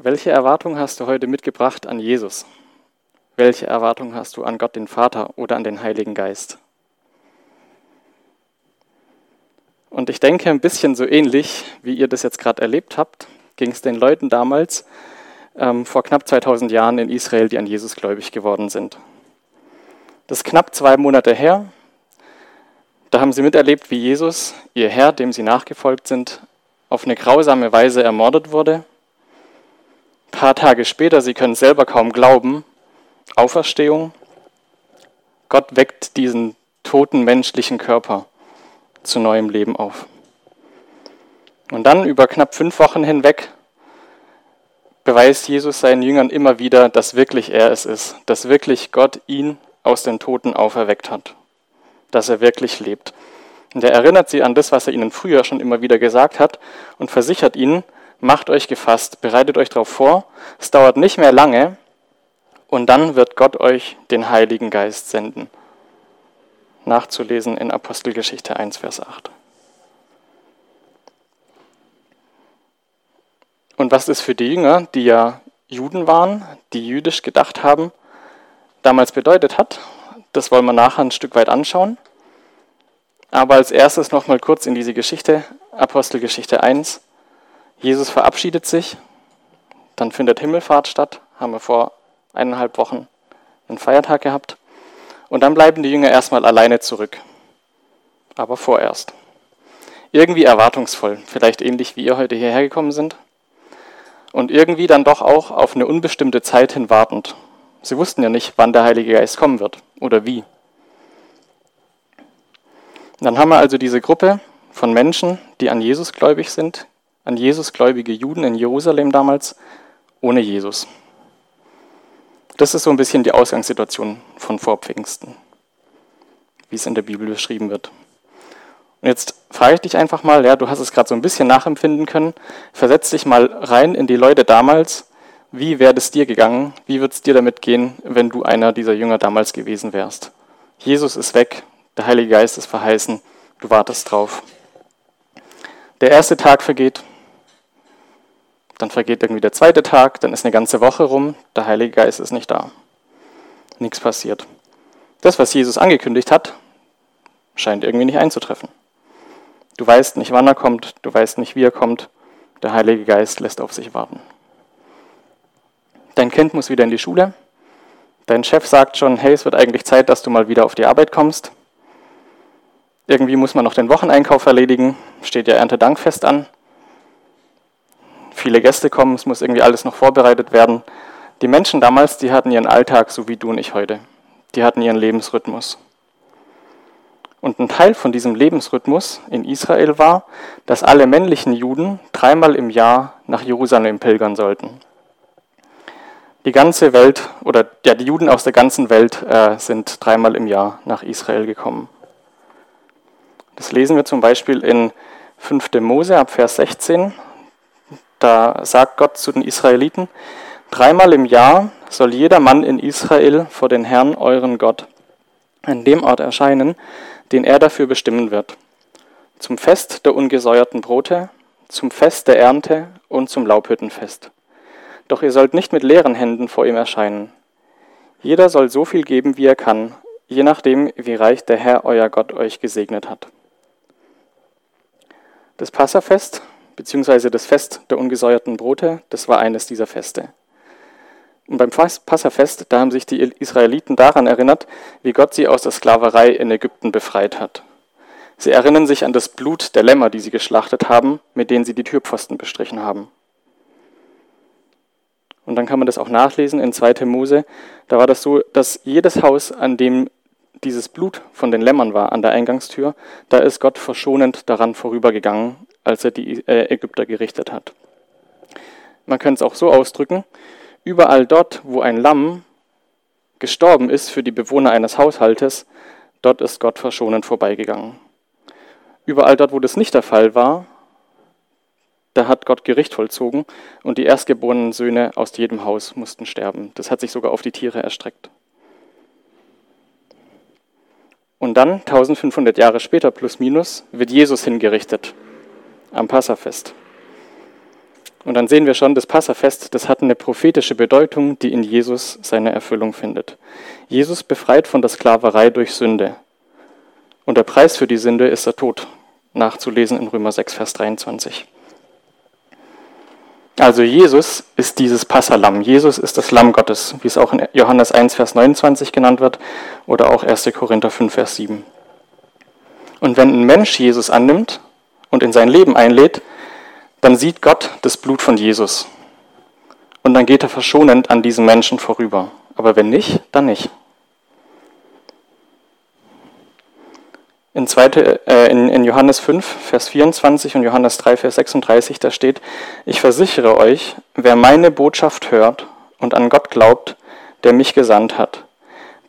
Welche Erwartung hast du heute mitgebracht an Jesus? Welche Erwartung hast du an Gott den Vater oder an den Heiligen Geist? Und ich denke, ein bisschen so ähnlich, wie ihr das jetzt gerade erlebt habt, ging es den Leuten damals ähm, vor knapp 2000 Jahren in Israel, die an Jesus gläubig geworden sind. Das ist knapp zwei Monate her. Da haben sie miterlebt, wie Jesus, ihr Herr, dem sie nachgefolgt sind, auf eine grausame Weise ermordet wurde ein paar Tage später, Sie können selber kaum glauben, Auferstehung. Gott weckt diesen toten menschlichen Körper zu neuem Leben auf. Und dann über knapp fünf Wochen hinweg beweist Jesus seinen Jüngern immer wieder, dass wirklich er es ist, dass wirklich Gott ihn aus den Toten auferweckt hat, dass er wirklich lebt. Und er erinnert sie an das, was er ihnen früher schon immer wieder gesagt hat und versichert ihnen, macht euch gefasst, bereitet euch darauf vor, es dauert nicht mehr lange und dann wird Gott euch den Heiligen Geist senden. Nachzulesen in Apostelgeschichte 1, Vers 8. Und was es für die Jünger, die ja Juden waren, die jüdisch gedacht haben, damals bedeutet hat, das wollen wir nachher ein Stück weit anschauen. Aber als erstes nochmal kurz in diese Geschichte, Apostelgeschichte 1, Jesus verabschiedet sich, dann findet Himmelfahrt statt, haben wir vor eineinhalb Wochen einen Feiertag gehabt. Und dann bleiben die Jünger erstmal alleine zurück. Aber vorerst. Irgendwie erwartungsvoll, vielleicht ähnlich wie ihr heute hierher gekommen sind. Und irgendwie dann doch auch auf eine unbestimmte Zeit hin wartend. Sie wussten ja nicht, wann der Heilige Geist kommen wird oder wie. Dann haben wir also diese Gruppe von Menschen, die an Jesus gläubig sind, an Jesus gläubige Juden in Jerusalem damals ohne Jesus. Das ist so ein bisschen die Ausgangssituation von vor Pfingsten, wie es in der Bibel beschrieben wird. Und jetzt frage ich dich einfach mal, ja, du hast es gerade so ein bisschen nachempfinden können, versetz dich mal rein in die Leute damals. Wie wäre es dir gegangen? Wie würde es dir damit gehen, wenn du einer dieser Jünger damals gewesen wärst? Jesus ist weg, der Heilige Geist ist verheißen, du wartest drauf. Der erste Tag vergeht, dann vergeht irgendwie der zweite Tag, dann ist eine ganze Woche rum, der Heilige Geist ist nicht da. Nichts passiert. Das, was Jesus angekündigt hat, scheint irgendwie nicht einzutreffen. Du weißt nicht, wann er kommt, du weißt nicht, wie er kommt, der Heilige Geist lässt auf sich warten. Dein Kind muss wieder in die Schule. Dein Chef sagt schon, hey, es wird eigentlich Zeit, dass du mal wieder auf die Arbeit kommst. Irgendwie muss man noch den Wocheneinkauf erledigen, steht ja Erntedankfest an viele Gäste kommen, es muss irgendwie alles noch vorbereitet werden. Die Menschen damals, die hatten ihren Alltag so wie du und ich heute. Die hatten ihren Lebensrhythmus. Und ein Teil von diesem Lebensrhythmus in Israel war, dass alle männlichen Juden dreimal im Jahr nach Jerusalem pilgern sollten. Die ganze Welt oder ja, die Juden aus der ganzen Welt äh, sind dreimal im Jahr nach Israel gekommen. Das lesen wir zum Beispiel in 5. Mose ab Vers 16. Da sagt Gott zu den Israeliten, dreimal im Jahr soll jeder Mann in Israel vor den Herrn, euren Gott, an dem Ort erscheinen, den er dafür bestimmen wird. Zum Fest der ungesäuerten Brote, zum Fest der Ernte und zum Laubhüttenfest. Doch ihr sollt nicht mit leeren Händen vor ihm erscheinen. Jeder soll so viel geben, wie er kann, je nachdem, wie reich der Herr, euer Gott, euch gesegnet hat. Das Passafest beziehungsweise das Fest der ungesäuerten Brote, das war eines dieser Feste. Und beim Passafest, da haben sich die Israeliten daran erinnert, wie Gott sie aus der Sklaverei in Ägypten befreit hat. Sie erinnern sich an das Blut der Lämmer, die sie geschlachtet haben, mit denen sie die Türpfosten bestrichen haben. Und dann kann man das auch nachlesen in 2. Mose. Da war das so, dass jedes Haus, an dem dieses Blut von den Lämmern war, an der Eingangstür, da ist Gott verschonend daran vorübergegangen als er die äh, Ägypter gerichtet hat. Man könnte es auch so ausdrücken, überall dort, wo ein Lamm gestorben ist für die Bewohner eines Haushaltes, dort ist Gott verschonend vorbeigegangen. Überall dort, wo das nicht der Fall war, da hat Gott Gericht vollzogen und die erstgeborenen Söhne aus jedem Haus mussten sterben. Das hat sich sogar auf die Tiere erstreckt. Und dann, 1500 Jahre später plus minus, wird Jesus hingerichtet am Passafest. Und dann sehen wir schon, das Passafest, das hat eine prophetische Bedeutung, die in Jesus seine Erfüllung findet. Jesus befreit von der Sklaverei durch Sünde. Und der Preis für die Sünde ist der Tod, nachzulesen in Römer 6, Vers 23. Also Jesus ist dieses Passalam. Jesus ist das Lamm Gottes, wie es auch in Johannes 1, Vers 29 genannt wird oder auch 1. Korinther 5, Vers 7. Und wenn ein Mensch Jesus annimmt und in sein Leben einlädt, dann sieht Gott das Blut von Jesus. Und dann geht er verschonend an diesen Menschen vorüber. Aber wenn nicht, dann nicht. In, zweite, äh, in, in Johannes 5, Vers 24 und Johannes 3, Vers 36, da steht, ich versichere euch, wer meine Botschaft hört und an Gott glaubt, der mich gesandt hat,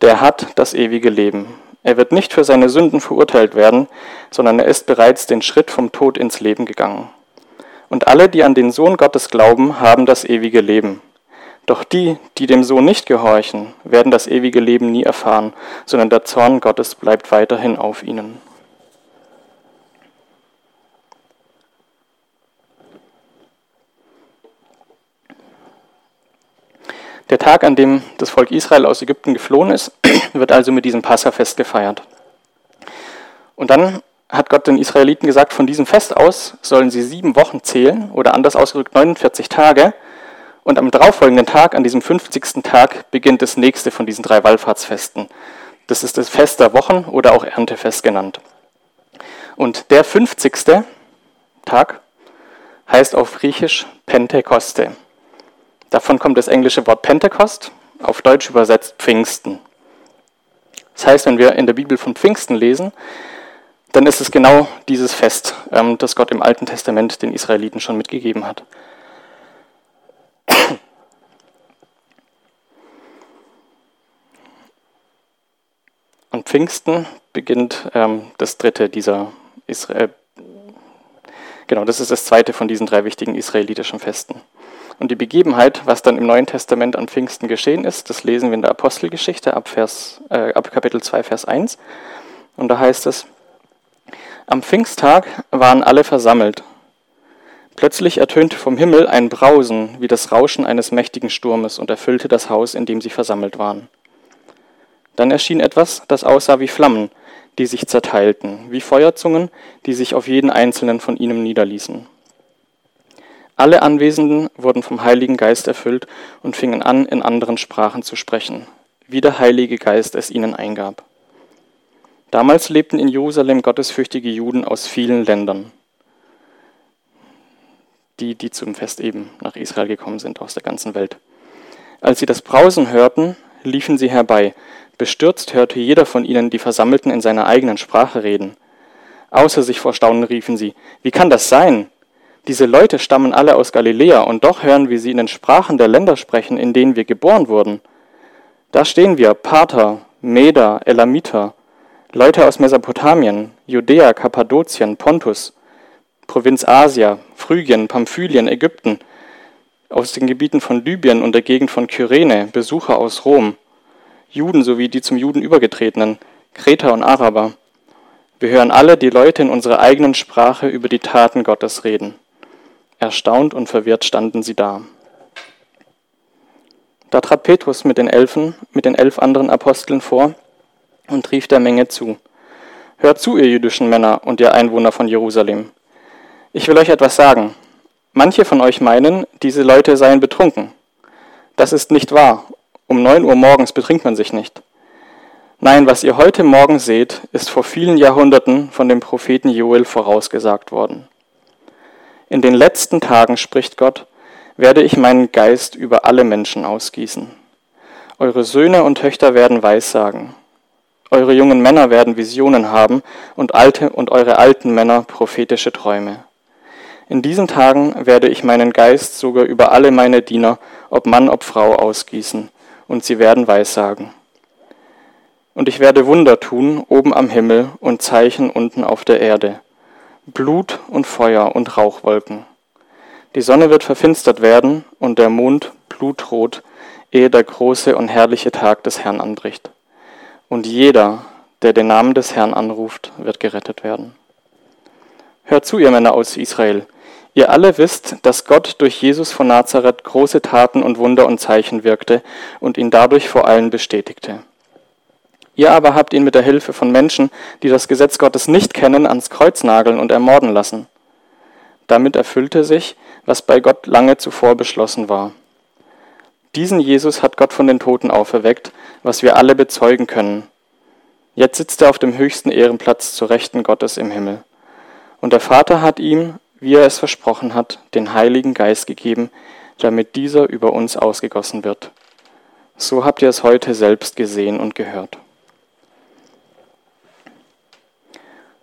der hat das ewige Leben. Er wird nicht für seine Sünden verurteilt werden, sondern er ist bereits den Schritt vom Tod ins Leben gegangen. Und alle, die an den Sohn Gottes glauben, haben das ewige Leben. Doch die, die dem Sohn nicht gehorchen, werden das ewige Leben nie erfahren, sondern der Zorn Gottes bleibt weiterhin auf ihnen. Der Tag, an dem das Volk Israel aus Ägypten geflohen ist, wird also mit diesem Passafest gefeiert. Und dann hat Gott den Israeliten gesagt, von diesem Fest aus sollen sie sieben Wochen zählen oder anders ausgedrückt 49 Tage. Und am darauffolgenden Tag, an diesem 50. Tag, beginnt das nächste von diesen drei Wallfahrtsfesten. Das ist das Fest der Wochen oder auch Erntefest genannt. Und der 50. Tag heißt auf Griechisch Pentekoste. Davon kommt das englische Wort Pentekost, auf Deutsch übersetzt Pfingsten. Das heißt, wenn wir in der Bibel von Pfingsten lesen, dann ist es genau dieses Fest, ähm, das Gott im Alten Testament den Israeliten schon mitgegeben hat. Und Pfingsten beginnt ähm, das dritte dieser Israel. Genau, das ist das zweite von diesen drei wichtigen israelitischen Festen. Und die Begebenheit, was dann im Neuen Testament an Pfingsten geschehen ist, das lesen wir in der Apostelgeschichte ab, Vers, äh, ab Kapitel 2, Vers 1. Und da heißt es, am Pfingsttag waren alle versammelt. Plötzlich ertönte vom Himmel ein Brausen wie das Rauschen eines mächtigen Sturmes und erfüllte das Haus, in dem sie versammelt waren. Dann erschien etwas, das aussah wie Flammen, die sich zerteilten, wie Feuerzungen, die sich auf jeden einzelnen von ihnen niederließen. Alle Anwesenden wurden vom Heiligen Geist erfüllt und fingen an, in anderen Sprachen zu sprechen, wie der Heilige Geist es ihnen eingab. Damals lebten in Jerusalem gottesfürchtige Juden aus vielen Ländern, die, die zum Fest eben nach Israel gekommen sind aus der ganzen Welt. Als sie das Brausen hörten, liefen sie herbei. Bestürzt hörte jeder von ihnen die Versammelten in seiner eigenen Sprache reden. Außer sich vor Staunen riefen sie, wie kann das sein? Diese Leute stammen alle aus Galiläa, und doch hören wir sie in den Sprachen der Länder sprechen, in denen wir geboren wurden. Da stehen wir, Pater, Meder, Elamiter, Leute aus Mesopotamien, Judäa, Kappadokien, Pontus, Provinz Asia, Phrygien, Pamphylien, Ägypten, aus den Gebieten von Libyen und der Gegend von Kyrene, Besucher aus Rom, Juden sowie die zum Juden übergetretenen, Kreter und Araber. Wir hören alle die Leute in unserer eigenen Sprache über die Taten Gottes reden. Erstaunt und verwirrt standen sie da. Da trat Petrus mit den Elfen, mit den elf anderen Aposteln vor und rief der Menge zu. Hört zu, ihr jüdischen Männer und ihr Einwohner von Jerusalem. Ich will euch etwas sagen. Manche von euch meinen, diese Leute seien betrunken. Das ist nicht wahr. Um neun Uhr morgens betrinkt man sich nicht. Nein, was ihr heute Morgen seht, ist vor vielen Jahrhunderten von dem Propheten Joel vorausgesagt worden. In den letzten Tagen, spricht Gott, werde ich meinen Geist über alle Menschen ausgießen. Eure Söhne und Töchter werden Weissagen. Eure jungen Männer werden Visionen haben und alte und eure alten Männer prophetische Träume. In diesen Tagen werde ich meinen Geist sogar über alle meine Diener, ob Mann, ob Frau, ausgießen, und sie werden Weissagen. Und ich werde Wunder tun oben am Himmel und Zeichen unten auf der Erde, Blut und Feuer und Rauchwolken. Die Sonne wird verfinstert werden und der Mond blutrot, ehe der große und herrliche Tag des Herrn anbricht und jeder, der den Namen des Herrn anruft, wird gerettet werden. Hört zu, ihr Männer aus Israel, Ihr alle wisst, dass Gott durch Jesus von Nazareth große Taten und Wunder und Zeichen wirkte und ihn dadurch vor allen bestätigte. Ihr aber habt ihn mit der Hilfe von Menschen, die das Gesetz Gottes nicht kennen, ans Kreuz nageln und ermorden lassen. Damit erfüllte sich, was bei Gott lange zuvor beschlossen war. Diesen Jesus hat Gott von den Toten auferweckt, was wir alle bezeugen können. Jetzt sitzt er auf dem höchsten Ehrenplatz zur Rechten Gottes im Himmel. Und der Vater hat ihm, wie er es versprochen hat, den Heiligen Geist gegeben, damit dieser über uns ausgegossen wird. So habt ihr es heute selbst gesehen und gehört.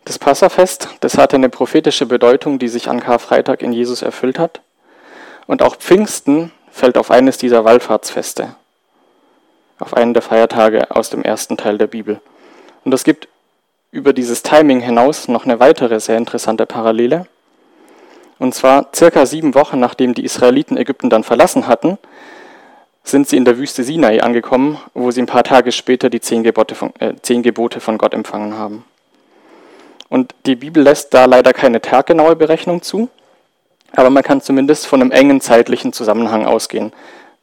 Das Passafest, das hatte eine prophetische Bedeutung, die sich an Karfreitag in Jesus erfüllt hat. Und auch Pfingsten fällt auf eines dieser Wallfahrtsfeste, auf einen der Feiertage aus dem ersten Teil der Bibel. Und es gibt über dieses Timing hinaus noch eine weitere sehr interessante Parallele. Und zwar circa sieben Wochen nachdem die Israeliten Ägypten dann verlassen hatten, sind sie in der Wüste Sinai angekommen, wo sie ein paar Tage später die zehn Gebote von, äh, zehn Gebote von Gott empfangen haben. Und die Bibel lässt da leider keine taggenaue Berechnung zu, aber man kann zumindest von einem engen zeitlichen Zusammenhang ausgehen.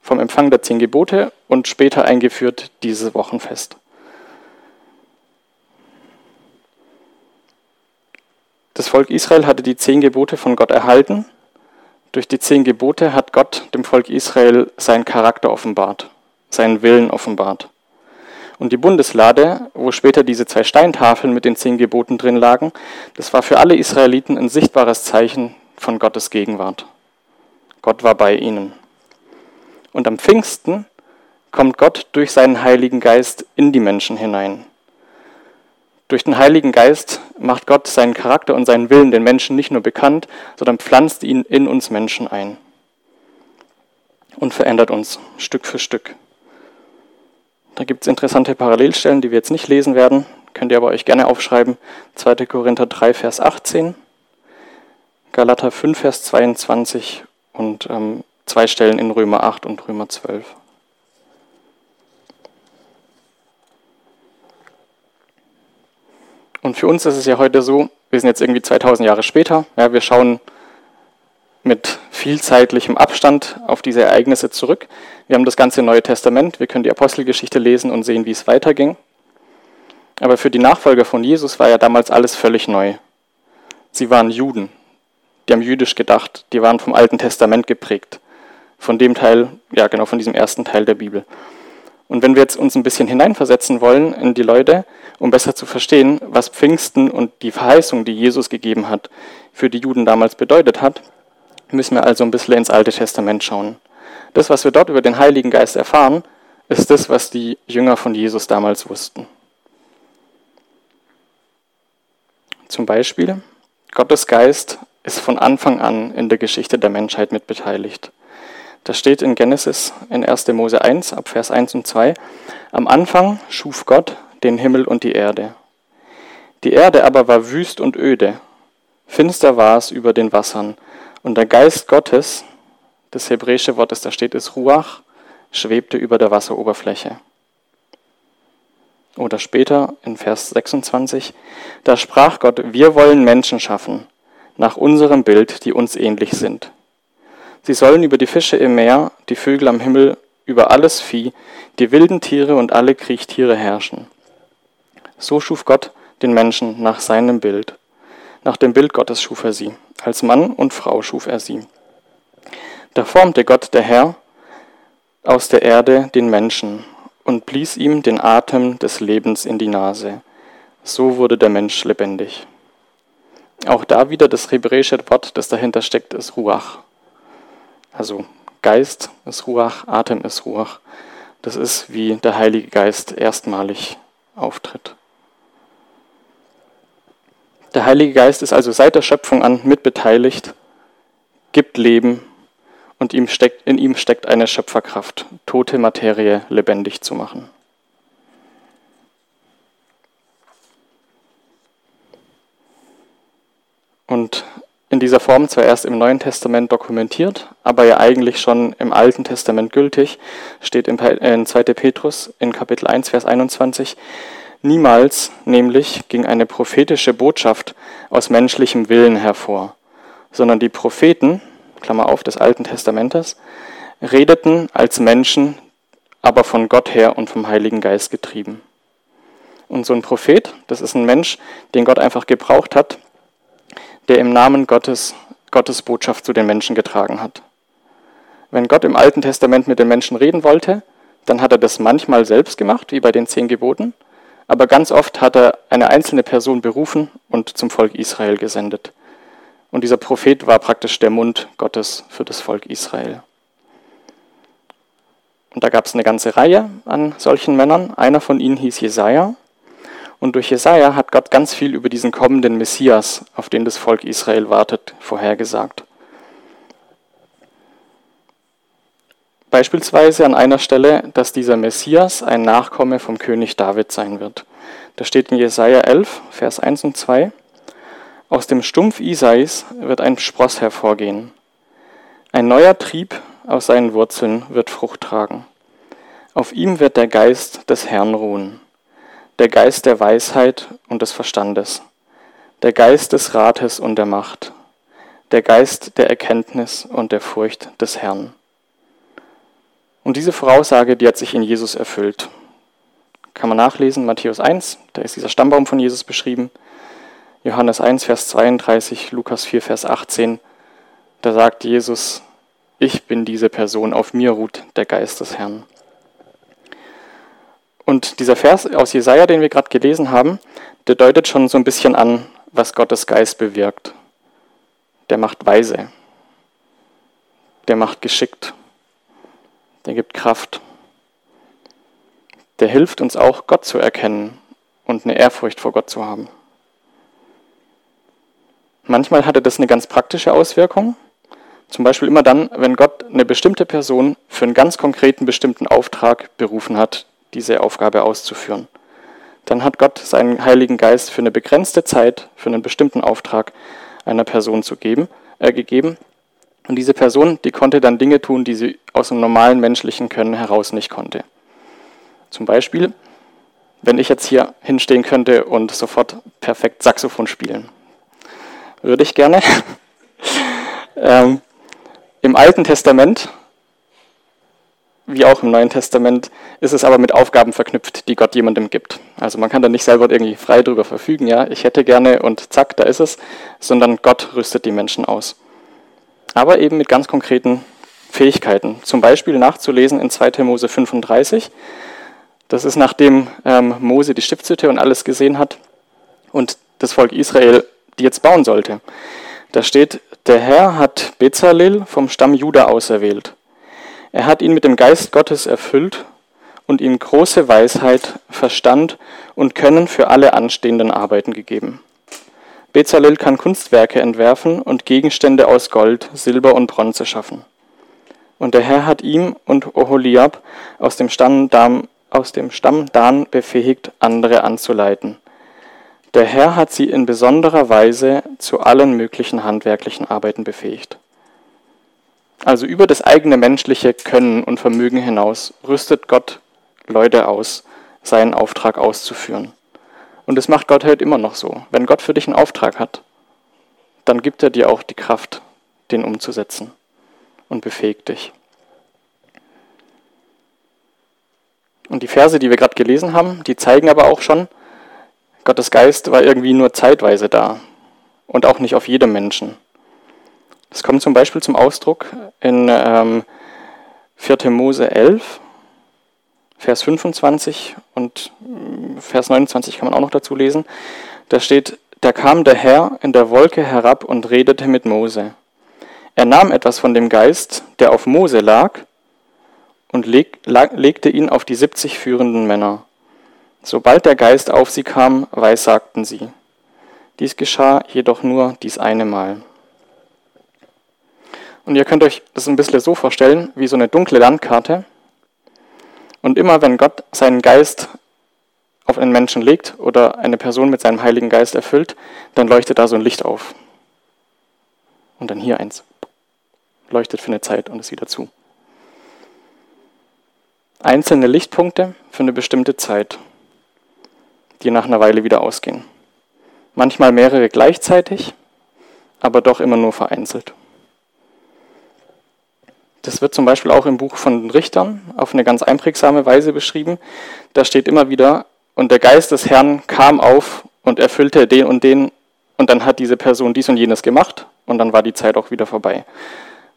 Vom Empfang der zehn Gebote und später eingeführt dieses Wochenfest. Das Volk Israel hatte die zehn Gebote von Gott erhalten. Durch die zehn Gebote hat Gott dem Volk Israel seinen Charakter offenbart, seinen Willen offenbart. Und die Bundeslade, wo später diese zwei Steintafeln mit den zehn Geboten drin lagen, das war für alle Israeliten ein sichtbares Zeichen von Gottes Gegenwart. Gott war bei ihnen. Und am Pfingsten kommt Gott durch seinen Heiligen Geist in die Menschen hinein. Durch den Heiligen Geist macht Gott seinen Charakter und seinen Willen den Menschen nicht nur bekannt, sondern pflanzt ihn in uns Menschen ein und verändert uns Stück für Stück. Da gibt es interessante Parallelstellen, die wir jetzt nicht lesen werden, könnt ihr aber euch gerne aufschreiben. 2. Korinther 3, Vers 18, Galater 5, Vers 22 und ähm, zwei Stellen in Römer 8 und Römer 12. Und für uns ist es ja heute so, wir sind jetzt irgendwie 2000 Jahre später, ja, wir schauen mit viel zeitlichem Abstand auf diese Ereignisse zurück. Wir haben das ganze Neue Testament, wir können die Apostelgeschichte lesen und sehen, wie es weiterging. Aber für die Nachfolger von Jesus war ja damals alles völlig neu. Sie waren Juden, die haben jüdisch gedacht, die waren vom Alten Testament geprägt, von dem Teil, ja genau, von diesem ersten Teil der Bibel. Und wenn wir jetzt uns ein bisschen hineinversetzen wollen in die Leute, um besser zu verstehen, was Pfingsten und die Verheißung, die Jesus gegeben hat, für die Juden damals bedeutet hat, müssen wir also ein bisschen ins Alte Testament schauen. Das, was wir dort über den Heiligen Geist erfahren, ist das, was die Jünger von Jesus damals wussten. Zum Beispiel, Gottes Geist ist von Anfang an in der Geschichte der Menschheit mitbeteiligt. Das steht in Genesis in 1. Mose 1 ab Vers 1 und 2. Am Anfang schuf Gott den Himmel und die Erde. Die Erde aber war wüst und öde. Finster war es über den Wassern. Und der Geist Gottes, das hebräische Wort, das da steht, ist Ruach, schwebte über der Wasseroberfläche. Oder später in Vers 26, da sprach Gott, wir wollen Menschen schaffen, nach unserem Bild, die uns ähnlich sind. Sie sollen über die Fische im Meer, die Vögel am Himmel, über alles Vieh, die wilden Tiere und alle Kriechtiere herrschen. So schuf Gott den Menschen nach seinem Bild. Nach dem Bild Gottes schuf er sie. Als Mann und Frau schuf er sie. Da formte Gott der Herr aus der Erde den Menschen und blies ihm den Atem des Lebens in die Nase. So wurde der Mensch lebendig. Auch da wieder das hebräische Wort, das dahinter steckt, ist Ruach. Also Geist ist Ruach, Atem ist Ruach. Das ist, wie der Heilige Geist erstmalig auftritt. Der Heilige Geist ist also seit der Schöpfung an mitbeteiligt, gibt Leben und ihm steckt, in ihm steckt eine Schöpferkraft, tote Materie lebendig zu machen. Und in dieser Form zwar erst im Neuen Testament dokumentiert, aber ja eigentlich schon im Alten Testament gültig, steht in 2. Petrus in Kapitel 1, Vers 21, Niemals nämlich ging eine prophetische Botschaft aus menschlichem Willen hervor, sondern die Propheten, Klammer auf, des Alten Testamentes, redeten als Menschen, aber von Gott her und vom Heiligen Geist getrieben. Und so ein Prophet, das ist ein Mensch, den Gott einfach gebraucht hat, der im Namen Gottes Gottes Botschaft zu den Menschen getragen hat. Wenn Gott im Alten Testament mit den Menschen reden wollte, dann hat er das manchmal selbst gemacht, wie bei den zehn Geboten, aber ganz oft hat er eine einzelne Person berufen und zum Volk Israel gesendet. Und dieser Prophet war praktisch der Mund Gottes für das Volk Israel. Und da gab es eine ganze Reihe an solchen Männern. Einer von ihnen hieß Jesaja. Und durch Jesaja hat Gott ganz viel über diesen kommenden Messias, auf den das Volk Israel wartet, vorhergesagt. Beispielsweise an einer Stelle, dass dieser Messias ein Nachkomme vom König David sein wird. Da steht in Jesaja 11, Vers 1 und 2: Aus dem Stumpf Isais wird ein Spross hervorgehen. Ein neuer Trieb aus seinen Wurzeln wird Frucht tragen. Auf ihm wird der Geist des Herrn ruhen der Geist der Weisheit und des Verstandes, der Geist des Rates und der Macht, der Geist der Erkenntnis und der Furcht des Herrn. Und diese Voraussage, die hat sich in Jesus erfüllt. Kann man nachlesen, Matthäus 1, da ist dieser Stammbaum von Jesus beschrieben. Johannes 1, Vers 32, Lukas 4, Vers 18, da sagt Jesus, ich bin diese Person, auf mir ruht der Geist des Herrn. Und dieser Vers aus Jesaja, den wir gerade gelesen haben, der deutet schon so ein bisschen an, was Gottes Geist bewirkt. Der macht weise. Der macht geschickt. Der gibt Kraft. Der hilft uns auch, Gott zu erkennen und eine Ehrfurcht vor Gott zu haben. Manchmal hatte das eine ganz praktische Auswirkung. Zum Beispiel immer dann, wenn Gott eine bestimmte Person für einen ganz konkreten bestimmten Auftrag berufen hat, diese Aufgabe auszuführen. Dann hat Gott seinen Heiligen Geist für eine begrenzte Zeit, für einen bestimmten Auftrag einer Person zu geben, äh, gegeben. Und diese Person, die konnte dann Dinge tun, die sie aus dem normalen menschlichen Können heraus nicht konnte. Zum Beispiel, wenn ich jetzt hier hinstehen könnte und sofort perfekt Saxophon spielen. Würde ich gerne. ähm, Im Alten Testament wie auch im Neuen Testament, ist es aber mit Aufgaben verknüpft, die Gott jemandem gibt. Also man kann da nicht selber irgendwie frei drüber verfügen, ja, ich hätte gerne und zack, da ist es, sondern Gott rüstet die Menschen aus. Aber eben mit ganz konkreten Fähigkeiten. Zum Beispiel nachzulesen in 2. Mose 35. Das ist nachdem ähm, Mose die Stiftshütte und alles gesehen hat und das Volk Israel die jetzt bauen sollte. Da steht, der Herr hat Bezalel vom Stamm Juda auserwählt er hat ihn mit dem Geist Gottes erfüllt und ihm große Weisheit, Verstand und Können für alle anstehenden Arbeiten gegeben. Bezalel kann Kunstwerke entwerfen und Gegenstände aus Gold, Silber und Bronze schaffen. Und der Herr hat ihm und Oholiab aus dem Stamm Dan, aus dem Stamm Dan befähigt, andere anzuleiten. Der Herr hat sie in besonderer Weise zu allen möglichen handwerklichen Arbeiten befähigt. Also über das eigene menschliche Können und Vermögen hinaus rüstet Gott Leute aus, seinen Auftrag auszuführen. Und das macht Gott heute immer noch so. Wenn Gott für dich einen Auftrag hat, dann gibt er dir auch die Kraft, den umzusetzen und befähigt dich. Und die Verse, die wir gerade gelesen haben, die zeigen aber auch schon, Gottes Geist war irgendwie nur zeitweise da und auch nicht auf jedem Menschen. Das kommt zum Beispiel zum Ausdruck in ähm, 4. Mose 11, Vers 25 und mm, Vers 29 kann man auch noch dazu lesen. Da steht, da kam der Herr in der Wolke herab und redete mit Mose. Er nahm etwas von dem Geist, der auf Mose lag, und leg, lag, legte ihn auf die 70 führenden Männer. Sobald der Geist auf sie kam, weissagten sie. Dies geschah jedoch nur dies eine Mal. Und ihr könnt euch das ein bisschen so vorstellen, wie so eine dunkle Landkarte. Und immer wenn Gott seinen Geist auf einen Menschen legt oder eine Person mit seinem Heiligen Geist erfüllt, dann leuchtet da so ein Licht auf. Und dann hier eins. Leuchtet für eine Zeit und ist wieder zu. Einzelne Lichtpunkte für eine bestimmte Zeit, die nach einer Weile wieder ausgehen. Manchmal mehrere gleichzeitig, aber doch immer nur vereinzelt. Das wird zum Beispiel auch im Buch von den Richtern auf eine ganz einprägsame Weise beschrieben. Da steht immer wieder, und der Geist des Herrn kam auf und erfüllte den und den, und dann hat diese Person dies und jenes gemacht, und dann war die Zeit auch wieder vorbei.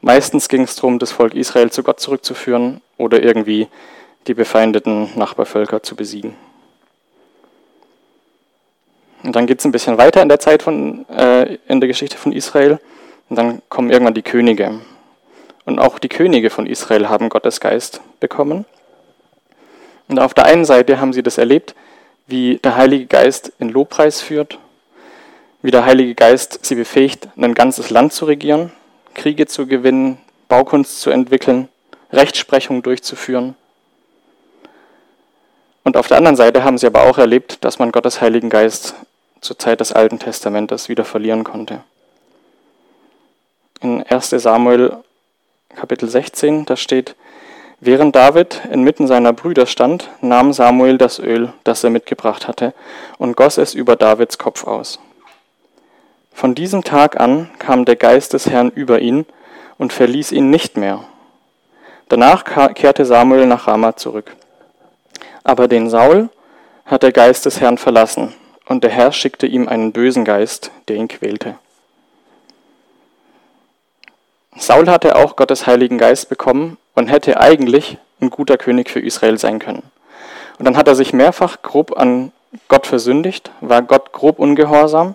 Meistens ging es darum, das Volk Israel zu Gott zurückzuführen oder irgendwie die befeindeten Nachbarvölker zu besiegen. Und dann geht es ein bisschen weiter in der Zeit von, äh, in der Geschichte von Israel. Und dann kommen irgendwann die Könige. Und auch die Könige von Israel haben Gottes Geist bekommen. Und auf der einen Seite haben sie das erlebt, wie der Heilige Geist in Lobpreis führt, wie der Heilige Geist sie befähigt, ein ganzes Land zu regieren, Kriege zu gewinnen, Baukunst zu entwickeln, Rechtsprechung durchzuführen. Und auf der anderen Seite haben sie aber auch erlebt, dass man Gottes Heiligen Geist zur Zeit des Alten Testamentes wieder verlieren konnte. In 1 Samuel Kapitel 16, da steht, Während David inmitten seiner Brüder stand, nahm Samuel das Öl, das er mitgebracht hatte, und goss es über Davids Kopf aus. Von diesem Tag an kam der Geist des Herrn über ihn und verließ ihn nicht mehr. Danach kehrte Samuel nach Rama zurück. Aber den Saul hat der Geist des Herrn verlassen, und der Herr schickte ihm einen bösen Geist, der ihn quälte. Saul hatte auch Gottes Heiligen Geist bekommen und hätte eigentlich ein guter König für Israel sein können. Und dann hat er sich mehrfach grob an Gott versündigt, war Gott grob ungehorsam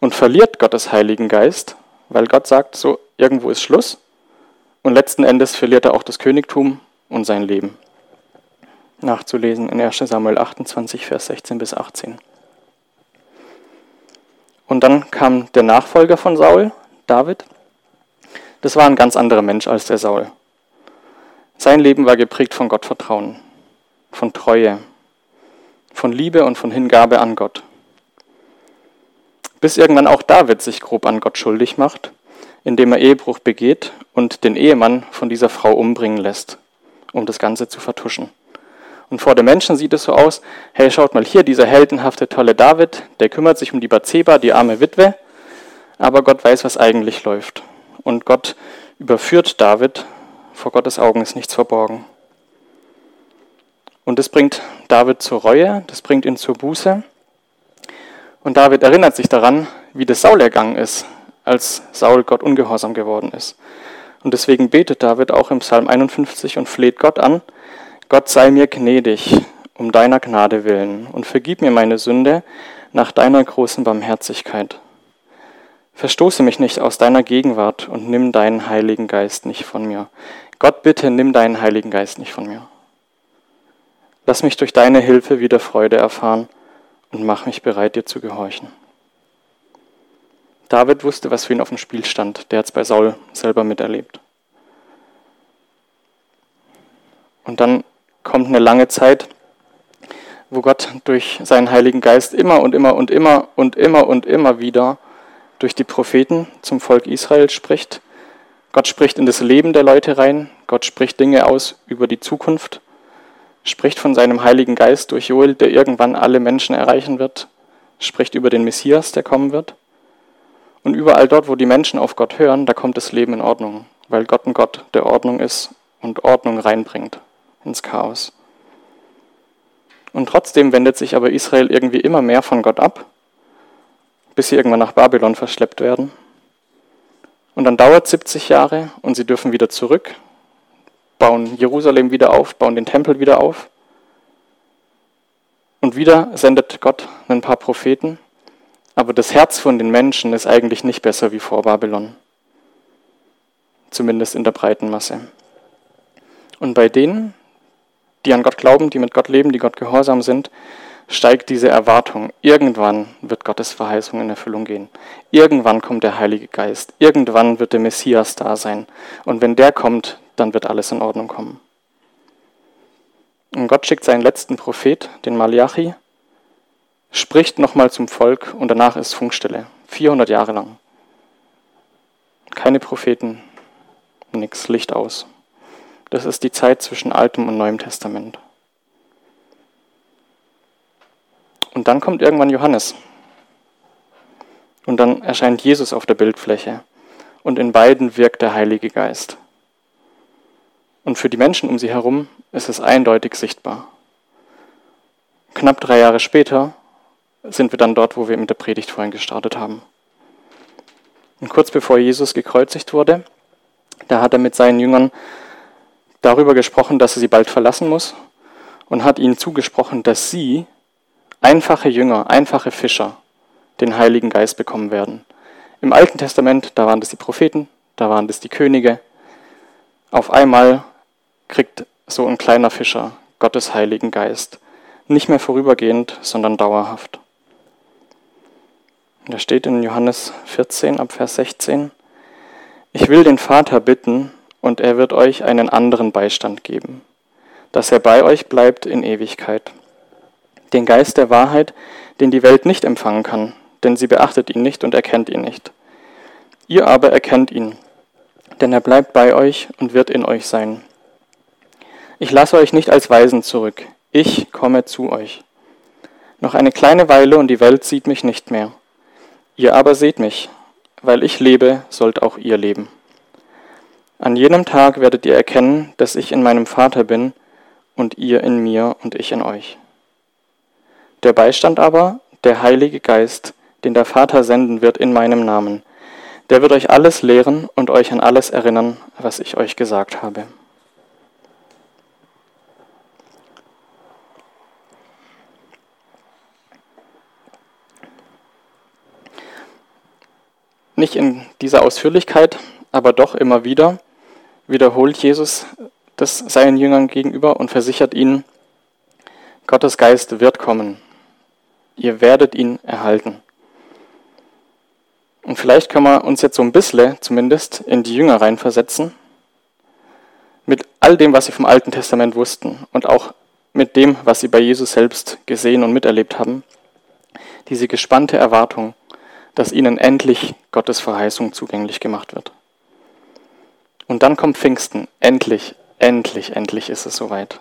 und verliert Gottes Heiligen Geist, weil Gott sagt, so irgendwo ist Schluss. Und letzten Endes verliert er auch das Königtum und sein Leben. Nachzulesen in 1 Samuel 28, Vers 16 bis 18. Und dann kam der Nachfolger von Saul, David, das war ein ganz anderer Mensch als der Saul. Sein Leben war geprägt von Gottvertrauen, von Treue, von Liebe und von Hingabe an Gott. Bis irgendwann auch David sich grob an Gott schuldig macht, indem er Ehebruch begeht und den Ehemann von dieser Frau umbringen lässt, um das Ganze zu vertuschen. Und vor den Menschen sieht es so aus, hey, schaut mal hier, dieser heldenhafte, tolle David, der kümmert sich um die Bathseba, die arme Witwe, aber Gott weiß, was eigentlich läuft und Gott überführt David. Vor Gottes Augen ist nichts verborgen. Und das bringt David zur Reue, das bringt ihn zur Buße. Und David erinnert sich daran, wie das Saul ergangen ist, als Saul Gott ungehorsam geworden ist. Und deswegen betet David auch im Psalm 51 und fleht Gott an, Gott sei mir gnädig um deiner Gnade willen und vergib mir meine Sünde nach deiner großen Barmherzigkeit. Verstoße mich nicht aus deiner Gegenwart und nimm deinen Heiligen Geist nicht von mir. Gott, bitte nimm deinen Heiligen Geist nicht von mir. Lass mich durch deine Hilfe wieder Freude erfahren und mach mich bereit, dir zu gehorchen. David wusste, was für ihn auf dem Spiel stand. Der hat es bei Saul selber miterlebt. Und dann kommt eine lange Zeit, wo Gott durch seinen Heiligen Geist immer und immer und immer und immer und immer wieder durch die Propheten zum Volk Israel spricht. Gott spricht in das Leben der Leute rein. Gott spricht Dinge aus über die Zukunft. Spricht von seinem Heiligen Geist durch Joel, der irgendwann alle Menschen erreichen wird. Spricht über den Messias, der kommen wird. Und überall dort, wo die Menschen auf Gott hören, da kommt das Leben in Ordnung, weil Gott ein Gott der Ordnung ist und Ordnung reinbringt ins Chaos. Und trotzdem wendet sich aber Israel irgendwie immer mehr von Gott ab bis sie irgendwann nach Babylon verschleppt werden. Und dann dauert 70 Jahre und sie dürfen wieder zurück, bauen Jerusalem wieder auf, bauen den Tempel wieder auf. Und wieder sendet Gott ein paar Propheten, aber das Herz von den Menschen ist eigentlich nicht besser wie vor Babylon. Zumindest in der breiten Masse. Und bei denen, die an Gott glauben, die mit Gott leben, die Gott gehorsam sind, steigt diese Erwartung. Irgendwann wird Gottes Verheißung in Erfüllung gehen. Irgendwann kommt der Heilige Geist. Irgendwann wird der Messias da sein. Und wenn der kommt, dann wird alles in Ordnung kommen. Und Gott schickt seinen letzten Prophet, den Malachi, spricht nochmal zum Volk und danach ist Funkstille. 400 Jahre lang. Keine Propheten, nichts, Licht aus. Das ist die Zeit zwischen Altem und Neuem Testament. Und dann kommt irgendwann Johannes. Und dann erscheint Jesus auf der Bildfläche. Und in beiden wirkt der Heilige Geist. Und für die Menschen um sie herum ist es eindeutig sichtbar. Knapp drei Jahre später sind wir dann dort, wo wir mit der Predigt vorhin gestartet haben. Und kurz bevor Jesus gekreuzigt wurde, da hat er mit seinen Jüngern darüber gesprochen, dass er sie bald verlassen muss und hat ihnen zugesprochen, dass sie, einfache Jünger, einfache Fischer, den Heiligen Geist bekommen werden. Im Alten Testament, da waren das die Propheten, da waren das die Könige. Auf einmal kriegt so ein kleiner Fischer Gottes Heiligen Geist. Nicht mehr vorübergehend, sondern dauerhaft. Da steht in Johannes 14 ab Vers 16, Ich will den Vater bitten, und er wird euch einen anderen Beistand geben, dass er bei euch bleibt in Ewigkeit. Den Geist der Wahrheit, den die Welt nicht empfangen kann, denn sie beachtet ihn nicht und erkennt ihn nicht. Ihr aber erkennt ihn, denn er bleibt bei euch und wird in euch sein. Ich lasse euch nicht als Weisen zurück, ich komme zu euch. Noch eine kleine Weile und die Welt sieht mich nicht mehr. Ihr aber seht mich, weil ich lebe, sollt auch ihr leben. An jenem Tag werdet ihr erkennen, dass ich in meinem Vater bin und ihr in mir und ich in euch. Der Beistand aber, der Heilige Geist, den der Vater senden wird in meinem Namen, der wird euch alles lehren und euch an alles erinnern, was ich euch gesagt habe. Nicht in dieser Ausführlichkeit, aber doch immer wieder wiederholt Jesus das seinen Jüngern gegenüber und versichert ihnen, Gottes Geist wird kommen. Ihr werdet ihn erhalten. Und vielleicht können wir uns jetzt so ein bisschen zumindest in die Jünger reinversetzen, mit all dem, was sie vom Alten Testament wussten und auch mit dem, was sie bei Jesus selbst gesehen und miterlebt haben. Diese gespannte Erwartung, dass ihnen endlich Gottes Verheißung zugänglich gemacht wird. Und dann kommt Pfingsten. Endlich, endlich, endlich ist es soweit.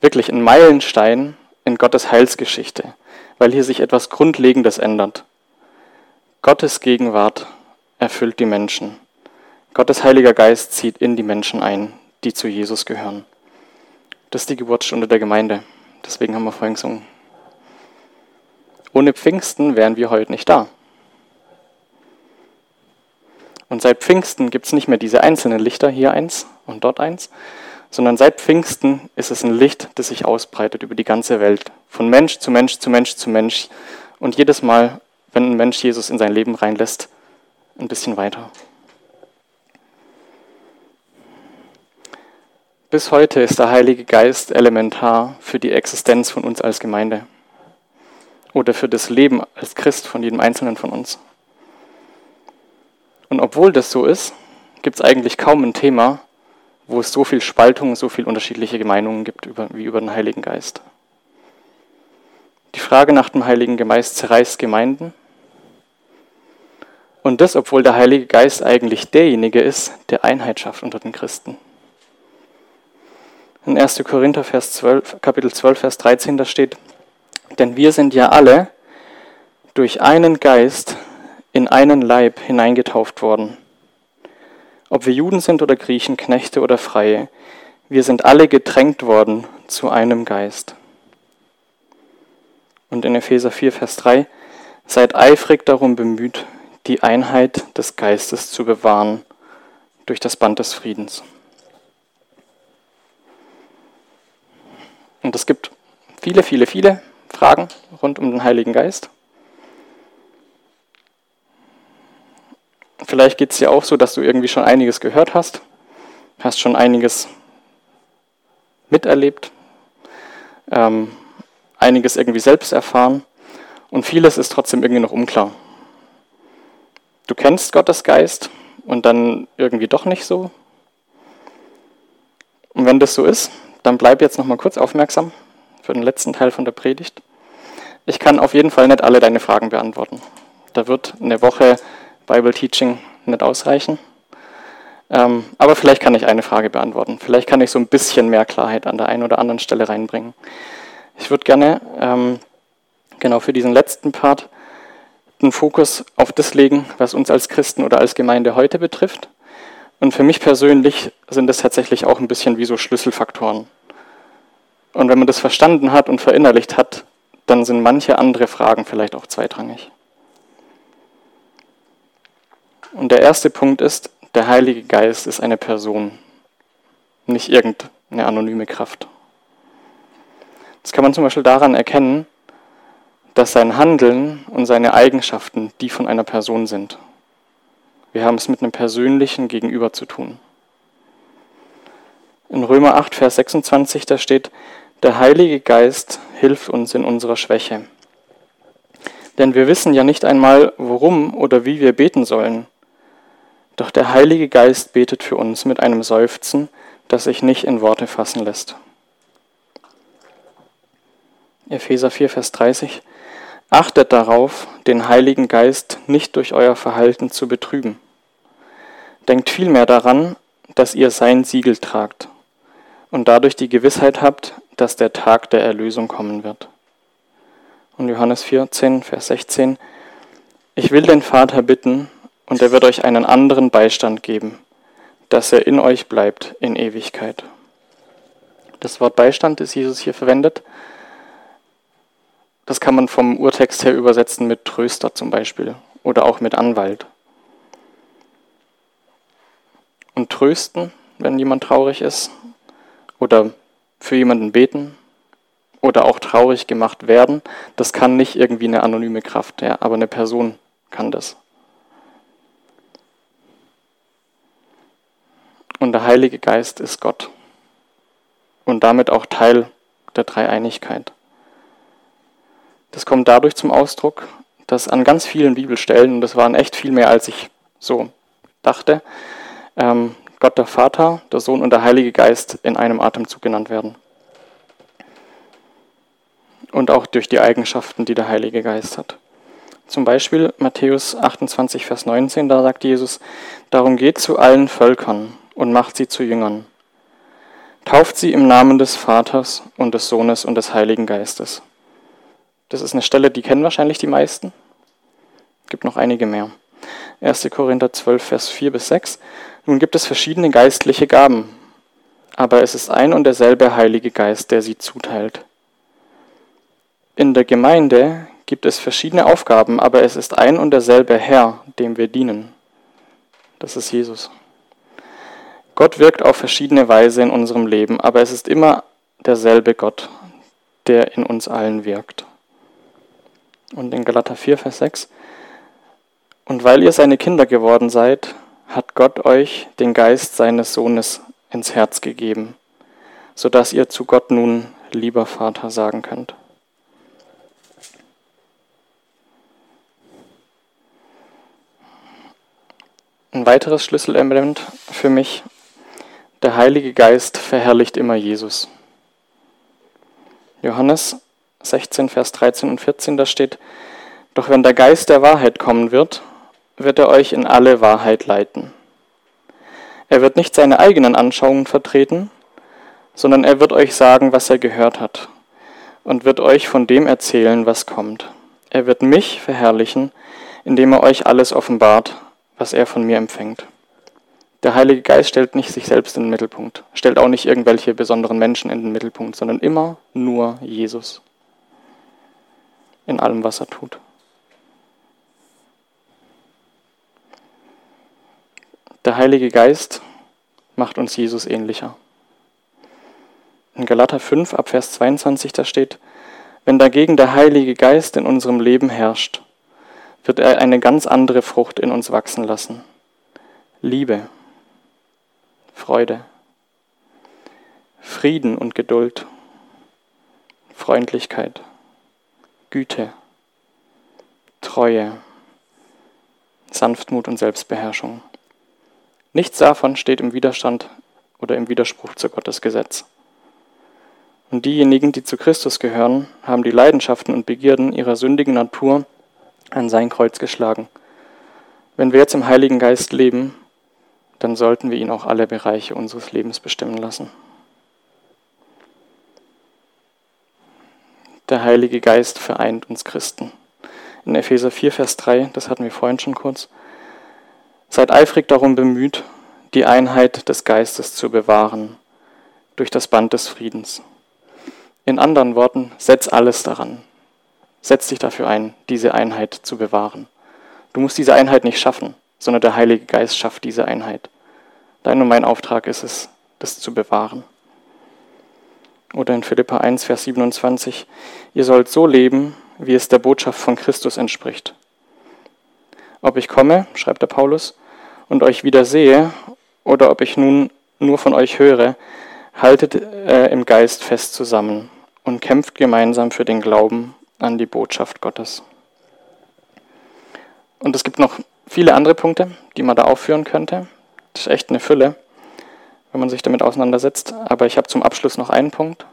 Wirklich ein Meilenstein in Gottes Heilsgeschichte, weil hier sich etwas Grundlegendes ändert. Gottes Gegenwart erfüllt die Menschen. Gottes Heiliger Geist zieht in die Menschen ein, die zu Jesus gehören. Das ist die Geburtsstunde der Gemeinde. Deswegen haben wir vorhin gesungen. Ohne Pfingsten wären wir heute nicht da. Und seit Pfingsten gibt es nicht mehr diese einzelnen Lichter, hier eins und dort eins, sondern seit Pfingsten ist es ein Licht, das sich ausbreitet über die ganze Welt. Von Mensch zu Mensch zu Mensch zu Mensch. Und jedes Mal, wenn ein Mensch Jesus in sein Leben reinlässt, ein bisschen weiter. Bis heute ist der Heilige Geist elementar für die Existenz von uns als Gemeinde oder für das Leben als Christ von jedem Einzelnen von uns. Und obwohl das so ist, gibt es eigentlich kaum ein Thema, wo es so viel Spaltung, so viel unterschiedliche Meinungen gibt über, wie über den Heiligen Geist. Die Frage nach dem Heiligen Geist zerreißt Gemeinden. Und das, obwohl der Heilige Geist eigentlich derjenige ist, der Einheit schafft unter den Christen. In 1. Korinther Vers 12, Kapitel 12, Vers 13, da steht, denn wir sind ja alle durch einen Geist in einen Leib hineingetauft worden. Ob wir Juden sind oder Griechen, Knechte oder Freie, wir sind alle getränkt worden zu einem Geist. Und in Epheser 4, Vers 3, seid eifrig darum bemüht, die Einheit des Geistes zu bewahren durch das Band des Friedens. Und es gibt viele, viele, viele Fragen rund um den Heiligen Geist. Vielleicht geht es dir auch so, dass du irgendwie schon einiges gehört hast, hast schon einiges miterlebt, ähm, einiges irgendwie selbst erfahren und vieles ist trotzdem irgendwie noch unklar. Du kennst Gottes Geist und dann irgendwie doch nicht so. Und wenn das so ist, dann bleib jetzt noch mal kurz aufmerksam für den letzten Teil von der Predigt. Ich kann auf jeden Fall nicht alle deine Fragen beantworten. Da wird eine Woche Bible Teaching nicht ausreichen. Ähm, aber vielleicht kann ich eine Frage beantworten. Vielleicht kann ich so ein bisschen mehr Klarheit an der einen oder anderen Stelle reinbringen. Ich würde gerne ähm, genau für diesen letzten Part den Fokus auf das legen, was uns als Christen oder als Gemeinde heute betrifft. Und für mich persönlich sind das tatsächlich auch ein bisschen wie so Schlüsselfaktoren. Und wenn man das verstanden hat und verinnerlicht hat, dann sind manche andere Fragen vielleicht auch zweitrangig. Und der erste Punkt ist, der Heilige Geist ist eine Person, nicht irgendeine anonyme Kraft. Das kann man zum Beispiel daran erkennen, dass sein Handeln und seine Eigenschaften die von einer Person sind. Wir haben es mit einem persönlichen Gegenüber zu tun. In Römer 8, Vers 26, da steht, der Heilige Geist hilft uns in unserer Schwäche. Denn wir wissen ja nicht einmal, worum oder wie wir beten sollen. Doch der Heilige Geist betet für uns mit einem Seufzen, das sich nicht in Worte fassen lässt. Epheser 4, Vers 30. Achtet darauf, den Heiligen Geist nicht durch euer Verhalten zu betrüben. Denkt vielmehr daran, dass ihr sein Siegel tragt und dadurch die Gewissheit habt, dass der Tag der Erlösung kommen wird. Und Johannes 14, Vers 16. Ich will den Vater bitten, und er wird euch einen anderen Beistand geben, dass er in euch bleibt in Ewigkeit. Das Wort Beistand, das Jesus hier verwendet, das kann man vom Urtext her übersetzen mit Tröster zum Beispiel oder auch mit Anwalt. Und trösten, wenn jemand traurig ist, oder für jemanden beten oder auch traurig gemacht werden, das kann nicht irgendwie eine anonyme Kraft, ja, aber eine Person kann das. Und der Heilige Geist ist Gott und damit auch Teil der Dreieinigkeit. Das kommt dadurch zum Ausdruck, dass an ganz vielen Bibelstellen, und das waren echt viel mehr, als ich so dachte, ähm, Gott der Vater, der Sohn und der Heilige Geist in einem Atemzug genannt werden. Und auch durch die Eigenschaften, die der Heilige Geist hat. Zum Beispiel Matthäus 28, Vers 19, da sagt Jesus, darum geht zu allen Völkern und macht sie zu Jüngern. Tauft sie im Namen des Vaters und des Sohnes und des Heiligen Geistes das ist eine Stelle, die kennen wahrscheinlich die meisten. Es gibt noch einige mehr. 1. Korinther 12, Vers 4 bis 6. Nun gibt es verschiedene geistliche Gaben, aber es ist ein und derselbe Heilige Geist, der sie zuteilt. In der Gemeinde gibt es verschiedene Aufgaben, aber es ist ein und derselbe Herr, dem wir dienen. Das ist Jesus. Gott wirkt auf verschiedene Weise in unserem Leben, aber es ist immer derselbe Gott, der in uns allen wirkt. Und in Galater 4, Vers 6. Und weil ihr seine Kinder geworden seid, hat Gott euch den Geist seines Sohnes ins Herz gegeben, sodass ihr zu Gott nun lieber Vater sagen könnt. Ein weiteres Schlüsselelement für mich, der Heilige Geist verherrlicht immer Jesus. Johannes 16, Vers 13 und 14, da steht, Doch wenn der Geist der Wahrheit kommen wird, wird er euch in alle Wahrheit leiten. Er wird nicht seine eigenen Anschauungen vertreten, sondern er wird euch sagen, was er gehört hat, und wird euch von dem erzählen, was kommt. Er wird mich verherrlichen, indem er euch alles offenbart, was er von mir empfängt. Der Heilige Geist stellt nicht sich selbst in den Mittelpunkt, stellt auch nicht irgendwelche besonderen Menschen in den Mittelpunkt, sondern immer nur Jesus in allem, was er tut. Der Heilige Geist macht uns Jesus ähnlicher. In Galater 5 ab Vers 22 da steht, wenn dagegen der Heilige Geist in unserem Leben herrscht, wird er eine ganz andere Frucht in uns wachsen lassen. Liebe, Freude, Frieden und Geduld, Freundlichkeit, Güte, Treue, Sanftmut und Selbstbeherrschung. Nichts davon steht im Widerstand oder im Widerspruch zu Gottes Gesetz. Und diejenigen, die zu Christus gehören, haben die Leidenschaften und Begierden ihrer sündigen Natur an sein Kreuz geschlagen. Wenn wir jetzt im Heiligen Geist leben, dann sollten wir ihn auch alle Bereiche unseres Lebens bestimmen lassen. Der Heilige Geist vereint uns Christen. in Epheser 4, Vers 3, das hatten wir vorhin schon kurz. Seid eifrig darum bemüht, die Einheit des Geistes zu bewahren durch das Band des Friedens. In anderen Worten, setz alles daran. Setz dich dafür ein, diese Einheit zu bewahren. Du musst diese Einheit nicht schaffen, sondern der Heilige Geist schafft diese Einheit. Dein und mein Auftrag ist es, das zu bewahren. Oder in Philippa 1, Vers 27, ihr sollt so leben, wie es der Botschaft von Christus entspricht. Ob ich komme, schreibt der Paulus, und euch wieder sehe, oder ob ich nun nur von euch höre, haltet äh, im Geist fest zusammen und kämpft gemeinsam für den Glauben an die Botschaft Gottes. Und es gibt noch viele andere Punkte, die man da aufführen könnte. Das ist echt eine Fülle, wenn man sich damit auseinandersetzt. Aber ich habe zum Abschluss noch einen Punkt.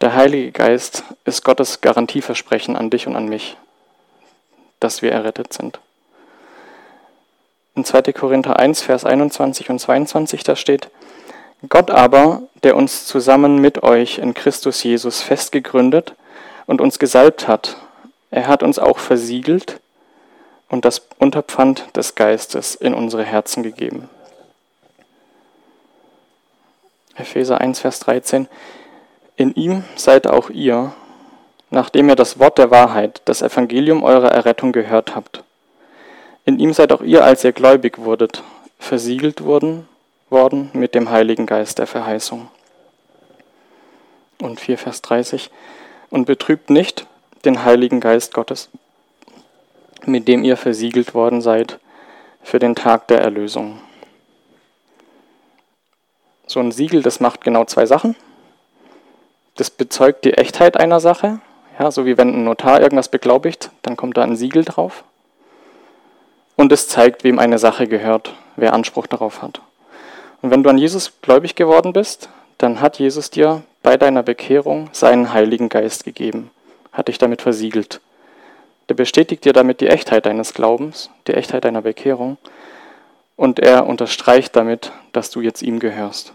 Der Heilige Geist ist Gottes Garantieversprechen an dich und an mich, dass wir errettet sind. In 2. Korinther 1, Vers 21 und 22, da steht, Gott aber, der uns zusammen mit euch in Christus Jesus festgegründet und uns gesalbt hat, er hat uns auch versiegelt und das Unterpfand des Geistes in unsere Herzen gegeben. Epheser 1, Vers 13. In ihm seid auch ihr, nachdem ihr das Wort der Wahrheit, das Evangelium eurer Errettung gehört habt. In ihm seid auch ihr, als ihr gläubig wurdet, versiegelt wurden worden mit dem Heiligen Geist der Verheißung. Und 4 Vers 30. Und betrübt nicht den Heiligen Geist Gottes, mit dem ihr versiegelt worden seid für den Tag der Erlösung. So ein Siegel, das macht genau zwei Sachen. Das bezeugt die Echtheit einer Sache, ja, so wie wenn ein Notar irgendwas beglaubigt, dann kommt da ein Siegel drauf. Und es zeigt, wem eine Sache gehört, wer Anspruch darauf hat. Und wenn du an Jesus gläubig geworden bist, dann hat Jesus dir bei deiner Bekehrung seinen Heiligen Geist gegeben, hat dich damit versiegelt. Der bestätigt dir damit die Echtheit deines Glaubens, die Echtheit deiner Bekehrung und er unterstreicht damit, dass du jetzt ihm gehörst.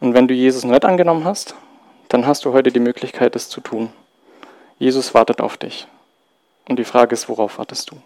Und wenn du Jesus nicht angenommen hast, dann hast du heute die Möglichkeit, es zu tun. Jesus wartet auf dich. Und die Frage ist, worauf wartest du?